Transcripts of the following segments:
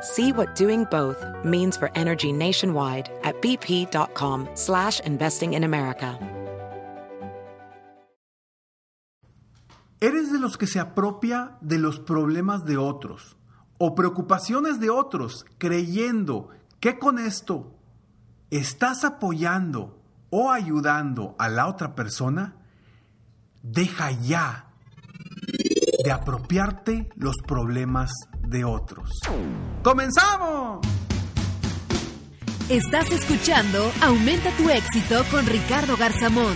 See what doing both means for energy nationwide at bp.com slash investing in America. ¿Eres de los que se apropia de los problemas de otros o preocupaciones de otros creyendo que con esto estás apoyando o ayudando a la otra persona? Deja ya de apropiarte los problemas de otros. ¡Comenzamos! Estás escuchando Aumenta tu éxito con Ricardo Garzamón,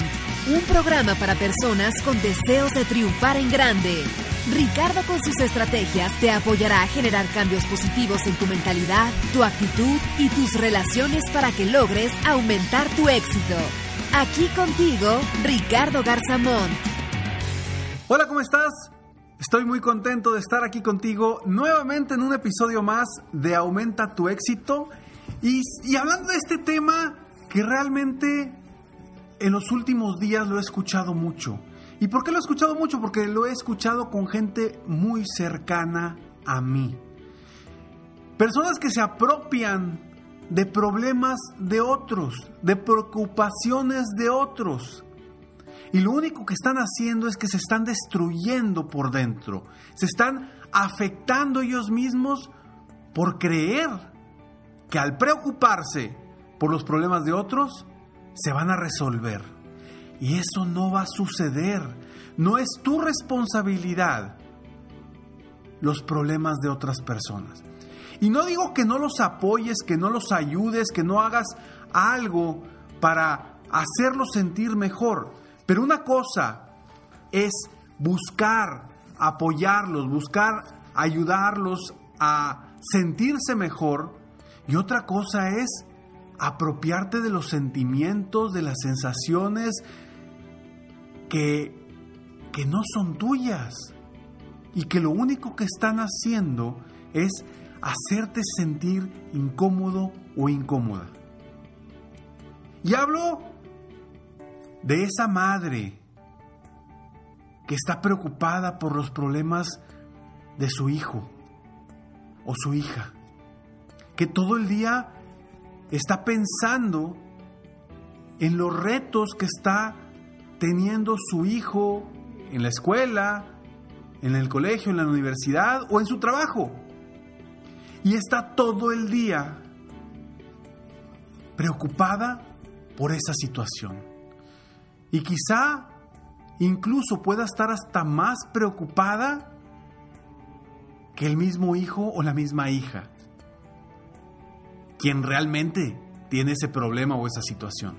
un programa para personas con deseos de triunfar en grande. Ricardo con sus estrategias te apoyará a generar cambios positivos en tu mentalidad, tu actitud y tus relaciones para que logres aumentar tu éxito. Aquí contigo, Ricardo Garzamón. Hola, ¿cómo estás? Estoy muy contento de estar aquí contigo nuevamente en un episodio más de Aumenta tu éxito. Y, y, hablando de este tema que realmente en los últimos días lo he escuchado mucho. ¿Y por qué lo he escuchado mucho? Porque lo he escuchado con gente muy cercana a mí. Personas que se apropian de problemas de otros, de preocupaciones de otros. Y lo único que están haciendo es que se están destruyendo por dentro. Se están afectando ellos mismos por creer que al preocuparse por los problemas de otros, se van a resolver. Y eso no va a suceder. No es tu responsabilidad los problemas de otras personas. Y no digo que no los apoyes, que no los ayudes, que no hagas algo para hacerlos sentir mejor. Pero una cosa es buscar apoyarlos, buscar ayudarlos a sentirse mejor. Y otra cosa es apropiarte de los sentimientos, de las sensaciones que, que no son tuyas y que lo único que están haciendo es hacerte sentir incómodo o incómoda. Y hablo de esa madre que está preocupada por los problemas de su hijo o su hija, que todo el día está pensando en los retos que está teniendo su hijo en la escuela, en el colegio, en la universidad o en su trabajo. Y está todo el día preocupada por esa situación. Y quizá incluso pueda estar hasta más preocupada que el mismo hijo o la misma hija quien realmente tiene ese problema o esa situación.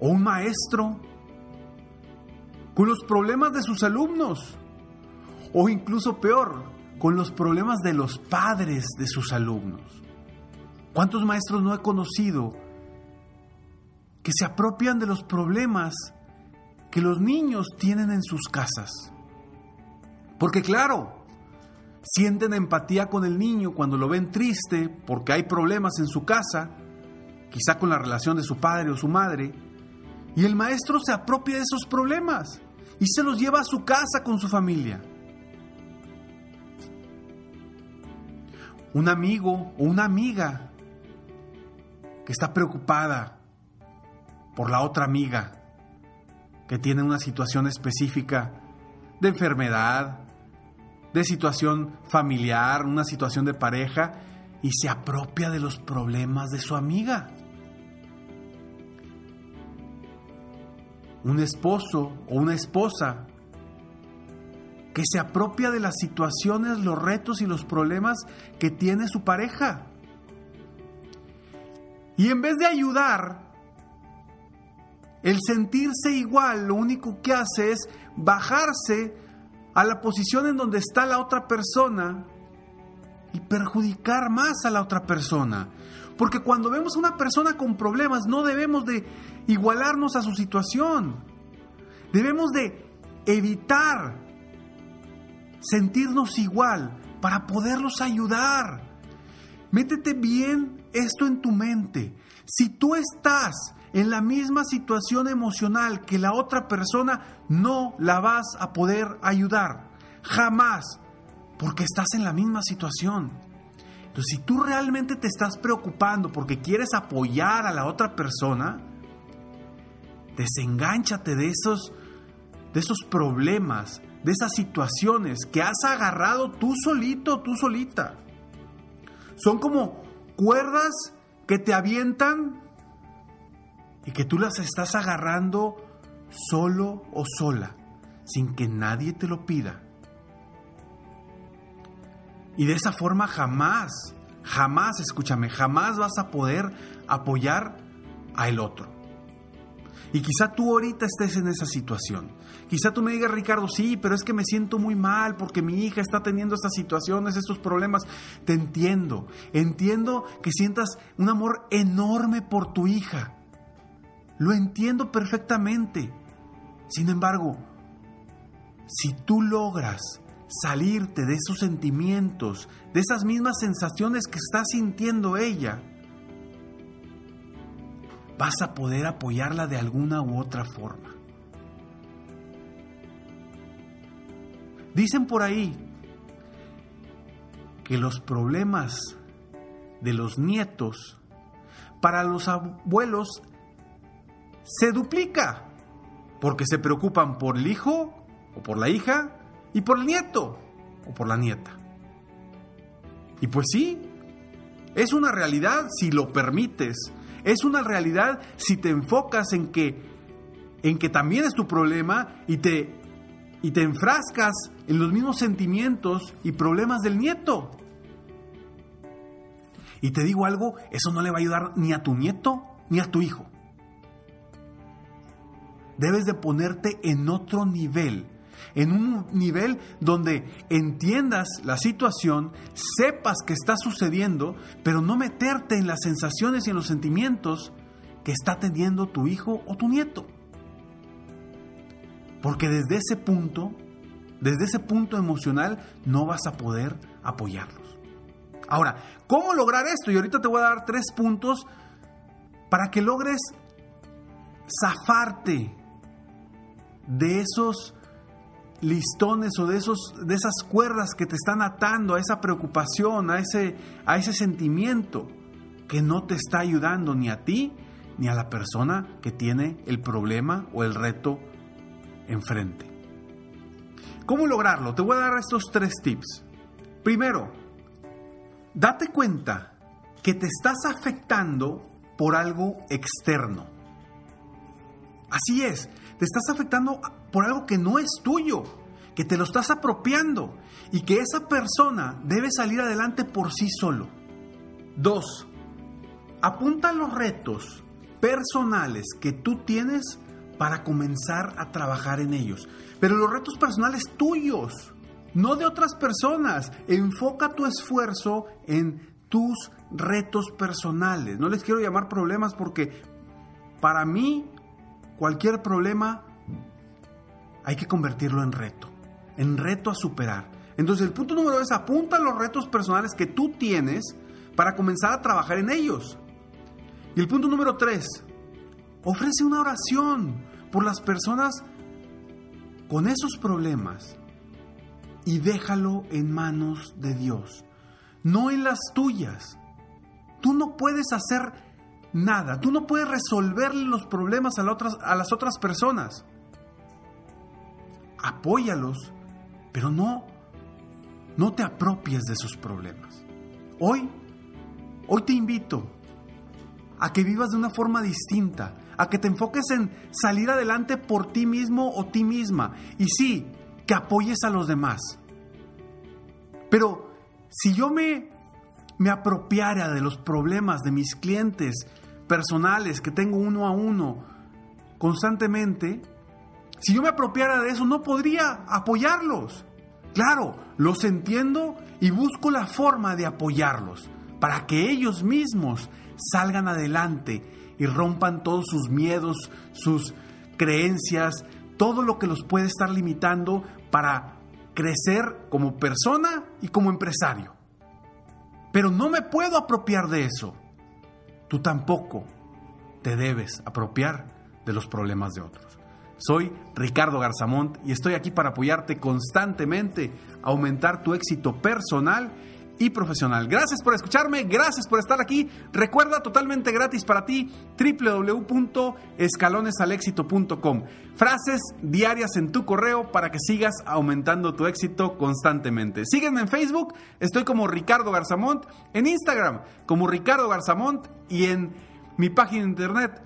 O un maestro con los problemas de sus alumnos. O incluso peor, con los problemas de los padres de sus alumnos. ¿Cuántos maestros no he conocido que se apropian de los problemas que los niños tienen en sus casas? Porque claro, sienten empatía con el niño cuando lo ven triste porque hay problemas en su casa, quizá con la relación de su padre o su madre, y el maestro se apropia de esos problemas y se los lleva a su casa con su familia. Un amigo o una amiga que está preocupada por la otra amiga que tiene una situación específica de enfermedad, de situación familiar, una situación de pareja, y se apropia de los problemas de su amiga. un esposo o una esposa que se apropia de las situaciones, los retos y los problemas que tiene su pareja. Y en vez de ayudar, el sentirse igual lo único que hace es bajarse a la posición en donde está la otra persona y perjudicar más a la otra persona. Porque cuando vemos a una persona con problemas no debemos de igualarnos a su situación. Debemos de evitar sentirnos igual para poderlos ayudar. Métete bien esto en tu mente. Si tú estás en la misma situación emocional que la otra persona, no la vas a poder ayudar. Jamás. Porque estás en la misma situación. Entonces, si tú realmente te estás preocupando porque quieres apoyar a la otra persona, desengánchate de esos, de esos problemas, de esas situaciones que has agarrado tú solito, tú solita. Son como cuerdas que te avientan y que tú las estás agarrando solo o sola, sin que nadie te lo pida. Y de esa forma jamás, jamás, escúchame, jamás vas a poder apoyar al otro. Y quizá tú ahorita estés en esa situación. Quizá tú me digas, Ricardo, sí, pero es que me siento muy mal porque mi hija está teniendo estas situaciones, estos problemas. Te entiendo. Entiendo que sientas un amor enorme por tu hija. Lo entiendo perfectamente. Sin embargo, si tú logras salirte de esos sentimientos, de esas mismas sensaciones que está sintiendo ella, vas a poder apoyarla de alguna u otra forma. Dicen por ahí que los problemas de los nietos para los abuelos se duplica, porque se preocupan por el hijo o por la hija y por el nieto o por la nieta. Y pues sí, es una realidad si lo permites, es una realidad si te enfocas en que en que también es tu problema y te y te enfrascas en los mismos sentimientos y problemas del nieto. Y te digo algo, eso no le va a ayudar ni a tu nieto ni a tu hijo debes de ponerte en otro nivel, en un nivel donde entiendas la situación, sepas que está sucediendo, pero no meterte en las sensaciones y en los sentimientos que está teniendo tu hijo o tu nieto. Porque desde ese punto, desde ese punto emocional, no vas a poder apoyarlos. Ahora, ¿cómo lograr esto? Y ahorita te voy a dar tres puntos para que logres zafarte de esos listones o de, esos, de esas cuerdas que te están atando a esa preocupación, a ese, a ese sentimiento que no te está ayudando ni a ti ni a la persona que tiene el problema o el reto enfrente. ¿Cómo lograrlo? Te voy a dar estos tres tips. Primero, date cuenta que te estás afectando por algo externo. Así es, te estás afectando por algo que no es tuyo, que te lo estás apropiando y que esa persona debe salir adelante por sí solo. Dos, apunta los retos personales que tú tienes para comenzar a trabajar en ellos. Pero los retos personales tuyos, no de otras personas. Enfoca tu esfuerzo en tus retos personales. No les quiero llamar problemas porque para mí cualquier problema hay que convertirlo en reto, en reto a superar. Entonces el punto número es apunta los retos personales que tú tienes para comenzar a trabajar en ellos. Y el punto número tres, ofrece una oración por las personas con esos problemas y déjalo en manos de Dios, no en las tuyas. Tú no puedes hacer nada. Tú no puedes resolverle los problemas a, a las otras personas. Apóyalos, pero no, no te apropies de sus problemas. Hoy, hoy te invito a que vivas de una forma distinta, a que te enfoques en salir adelante por ti mismo o ti misma. Y sí, que apoyes a los demás. Pero si yo me, me apropiara de los problemas de mis clientes personales que tengo uno a uno constantemente, si yo me apropiara de eso, no podría apoyarlos. Claro, los entiendo y busco la forma de apoyarlos para que ellos mismos salgan adelante y rompan todos sus miedos, sus creencias, todo lo que los puede estar limitando para crecer como persona y como empresario. Pero no me puedo apropiar de eso. Tú tampoco te debes apropiar de los problemas de otros. Soy Ricardo Garzamont y estoy aquí para apoyarte constantemente, aumentar tu éxito personal y profesional. Gracias por escucharme, gracias por estar aquí. Recuerda totalmente gratis para ti www.escalonesalexito.com. Frases diarias en tu correo para que sigas aumentando tu éxito constantemente. Sígueme en Facebook, estoy como Ricardo Garzamont, en Instagram como Ricardo Garzamont y en mi página de internet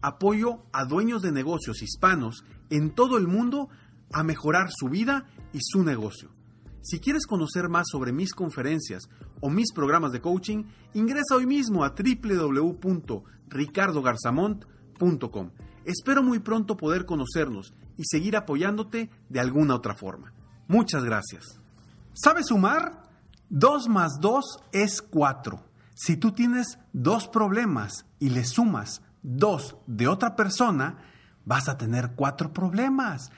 apoyo a dueños de negocios hispanos en todo el mundo a mejorar su vida y su negocio. Si quieres conocer más sobre mis conferencias o mis programas de coaching, ingresa hoy mismo a www.ricardogarzamont.com. Espero muy pronto poder conocernos y seguir apoyándote de alguna otra forma. Muchas gracias. ¿Sabes sumar? 2 más 2 es 4. Si tú tienes dos problemas y le sumas dos de otra persona, vas a tener cuatro problemas.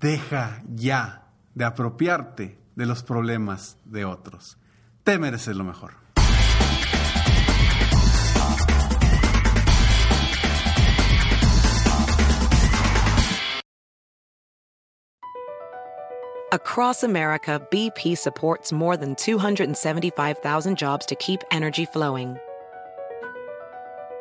Deja ya de apropiarte de los problemas de otros. Te mereces lo mejor. Across America, BP supports more than 275,000 jobs to keep energy flowing.